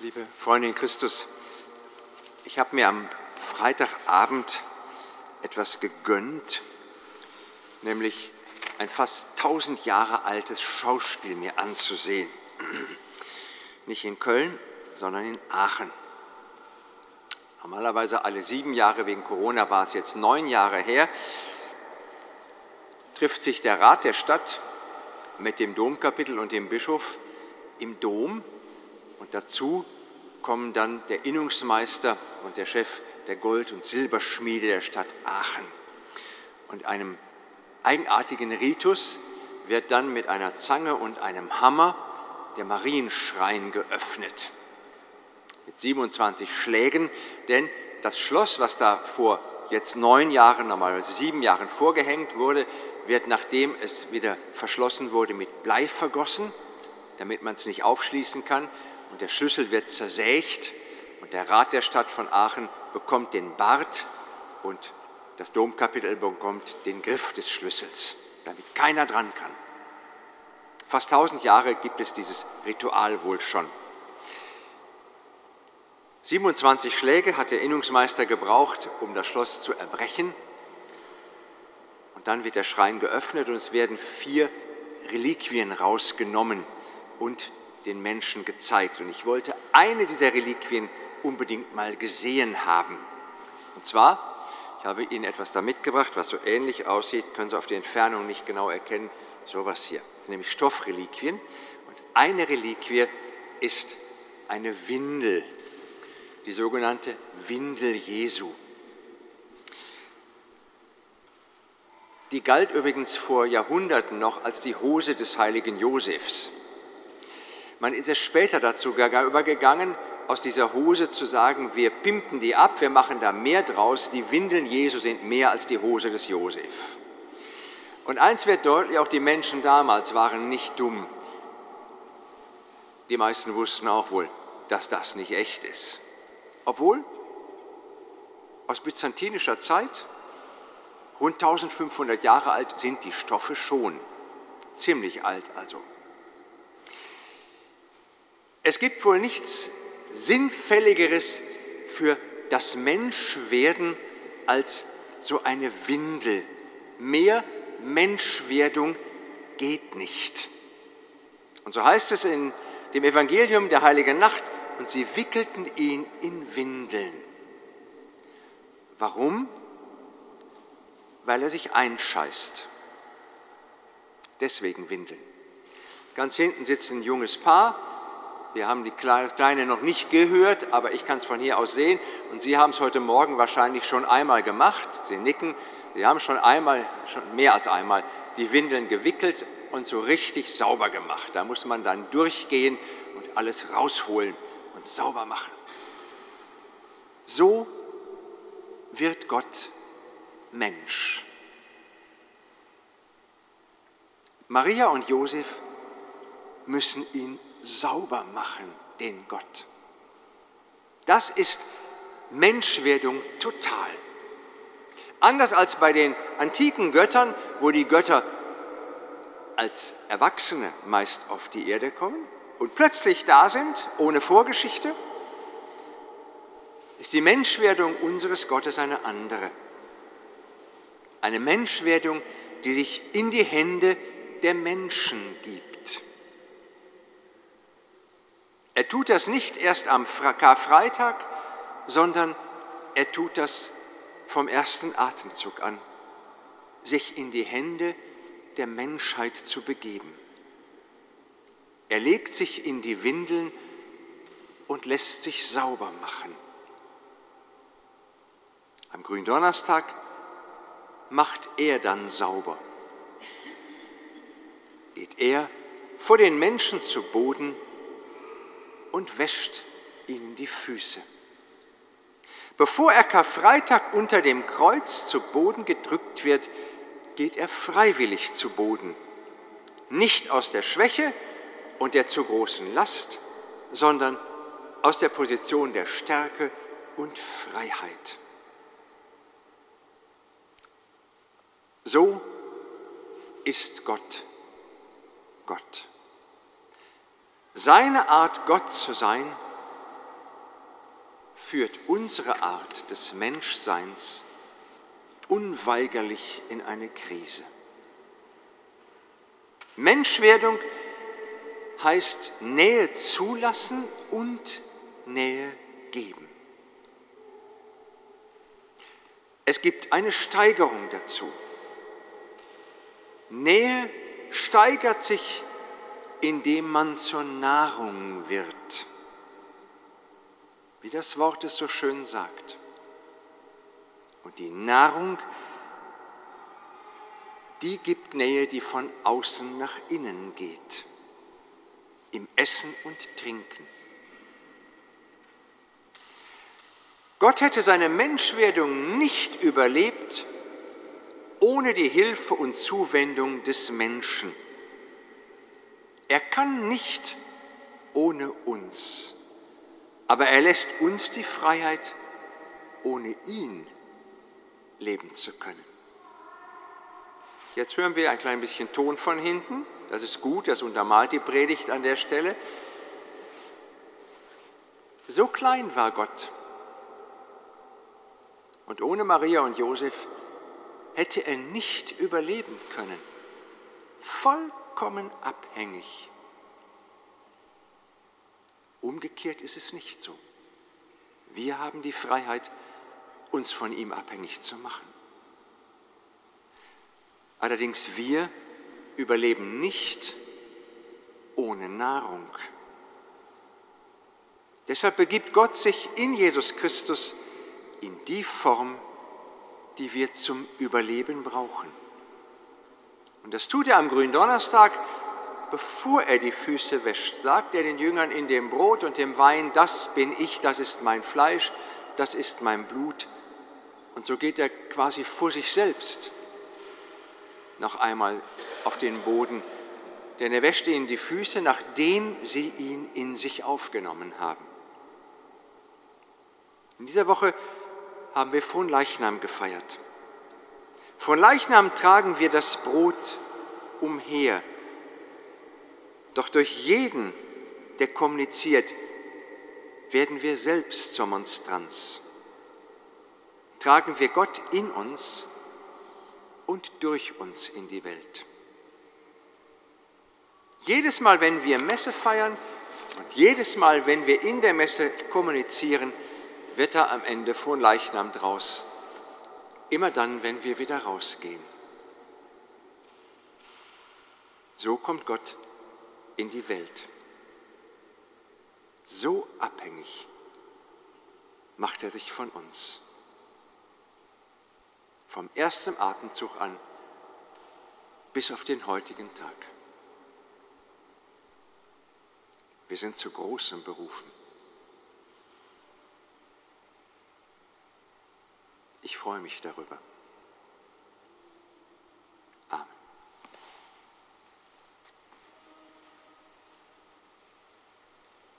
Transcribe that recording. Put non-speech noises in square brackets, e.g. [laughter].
Liebe Freunde in Christus, ich habe mir am Freitagabend etwas gegönnt, nämlich ein fast tausend Jahre altes Schauspiel mir anzusehen. [clears throat] Nicht in Köln, sondern in Aachen. Normalerweise alle sieben Jahre, wegen Corona war es jetzt neun Jahre her, trifft sich der Rat der Stadt mit dem Domkapitel und dem Bischof im Dom dazu kommen dann der Innungsmeister und der Chef der Gold- und Silberschmiede der Stadt Aachen. Und einem eigenartigen Ritus wird dann mit einer Zange und einem Hammer der Marienschrein geöffnet. Mit 27 Schlägen, denn das Schloss, was da vor jetzt neun Jahren, normalerweise sieben Jahren vorgehängt wurde, wird, nachdem es wieder verschlossen wurde, mit Blei vergossen, damit man es nicht aufschließen kann und der Schlüssel wird zersägt und der Rat der Stadt von Aachen bekommt den Bart und das Domkapitel bekommt den Griff des Schlüssels, damit keiner dran kann. Fast tausend Jahre gibt es dieses Ritual wohl schon. 27 Schläge hat der Innungsmeister gebraucht, um das Schloss zu erbrechen. Und dann wird der Schrein geöffnet und es werden vier Reliquien rausgenommen und den Menschen gezeigt. Und ich wollte eine dieser Reliquien unbedingt mal gesehen haben. Und zwar, ich habe Ihnen etwas da mitgebracht, was so ähnlich aussieht, können Sie auf die Entfernung nicht genau erkennen, sowas hier. Das sind nämlich Stoffreliquien. Und eine Reliquie ist eine Windel, die sogenannte Windel Jesu. Die galt übrigens vor Jahrhunderten noch als die Hose des heiligen Josefs. Man ist es später dazu übergegangen, aus dieser Hose zu sagen, wir pimpen die ab, wir machen da mehr draus, die Windeln Jesu sind mehr als die Hose des Josef. Und eins wird deutlich, auch die Menschen damals waren nicht dumm. Die meisten wussten auch wohl, dass das nicht echt ist. Obwohl, aus byzantinischer Zeit, rund 1500 Jahre alt sind die Stoffe schon. Ziemlich alt also. Es gibt wohl nichts Sinnfälligeres für das Menschwerden als so eine Windel. Mehr Menschwerdung geht nicht. Und so heißt es in dem Evangelium der heiligen Nacht, und sie wickelten ihn in Windeln. Warum? Weil er sich einscheißt. Deswegen Windeln. Ganz hinten sitzt ein junges Paar, wir haben die Kleine noch nicht gehört, aber ich kann es von hier aus sehen. Und Sie haben es heute Morgen wahrscheinlich schon einmal gemacht. Sie nicken. Sie haben schon einmal, schon mehr als einmal, die Windeln gewickelt und so richtig sauber gemacht. Da muss man dann durchgehen und alles rausholen und sauber machen. So wird Gott Mensch. Maria und Josef müssen ihn sauber machen, den Gott. Das ist Menschwerdung total. Anders als bei den antiken Göttern, wo die Götter als Erwachsene meist auf die Erde kommen und plötzlich da sind, ohne Vorgeschichte, ist die Menschwerdung unseres Gottes eine andere. Eine Menschwerdung, die sich in die Hände der Menschen gibt. Er tut das nicht erst am Karfreitag, sondern er tut das vom ersten Atemzug an, sich in die Hände der Menschheit zu begeben. Er legt sich in die Windeln und lässt sich sauber machen. Am Gründonnerstag macht er dann sauber. Geht er vor den Menschen zu Boden und wäscht ihnen die Füße. Bevor er Karfreitag unter dem Kreuz zu Boden gedrückt wird, geht er freiwillig zu Boden. Nicht aus der Schwäche und der zu großen Last, sondern aus der Position der Stärke und Freiheit. So ist Gott Gott. Seine Art, Gott zu sein, führt unsere Art des Menschseins unweigerlich in eine Krise. Menschwerdung heißt Nähe zulassen und Nähe geben. Es gibt eine Steigerung dazu. Nähe steigert sich, indem man zur Nahrung wird, wie das Wort es so schön sagt. Und die Nahrung, die gibt Nähe, die von außen nach innen geht, im Essen und Trinken. Gott hätte seine Menschwerdung nicht überlebt ohne die Hilfe und Zuwendung des Menschen. Er kann nicht ohne uns, aber er lässt uns die Freiheit, ohne ihn leben zu können. Jetzt hören wir ein klein bisschen Ton von hinten. Das ist gut, das untermalt die Predigt an der Stelle. So klein war Gott. Und ohne Maria und Josef hätte er nicht überleben können. Vollkommen abhängig. Umgekehrt ist es nicht so. Wir haben die Freiheit, uns von ihm abhängig zu machen. Allerdings wir überleben nicht ohne Nahrung. Deshalb begibt Gott sich in Jesus Christus in die Form, die wir zum Überleben brauchen. Und das tut er am grünen Donnerstag, bevor er die Füße wäscht, sagt er den Jüngern in dem Brot und dem Wein, das bin ich, das ist mein Fleisch, das ist mein Blut. Und so geht er quasi vor sich selbst noch einmal auf den Boden, denn er wäscht ihnen die Füße, nachdem sie ihn in sich aufgenommen haben. In dieser Woche haben wir von Leichnam gefeiert. Von Leichnam tragen wir das Brot umher. Doch durch jeden, der kommuniziert, werden wir selbst zur Monstranz. Tragen wir Gott in uns und durch uns in die Welt. Jedes Mal, wenn wir Messe feiern und jedes Mal, wenn wir in der Messe kommunizieren, wird er am Ende von Leichnam draus. Immer dann, wenn wir wieder rausgehen. So kommt Gott in die Welt. So abhängig macht er sich von uns. Vom ersten Atemzug an bis auf den heutigen Tag. Wir sind zu großem berufen. Freue mich darüber.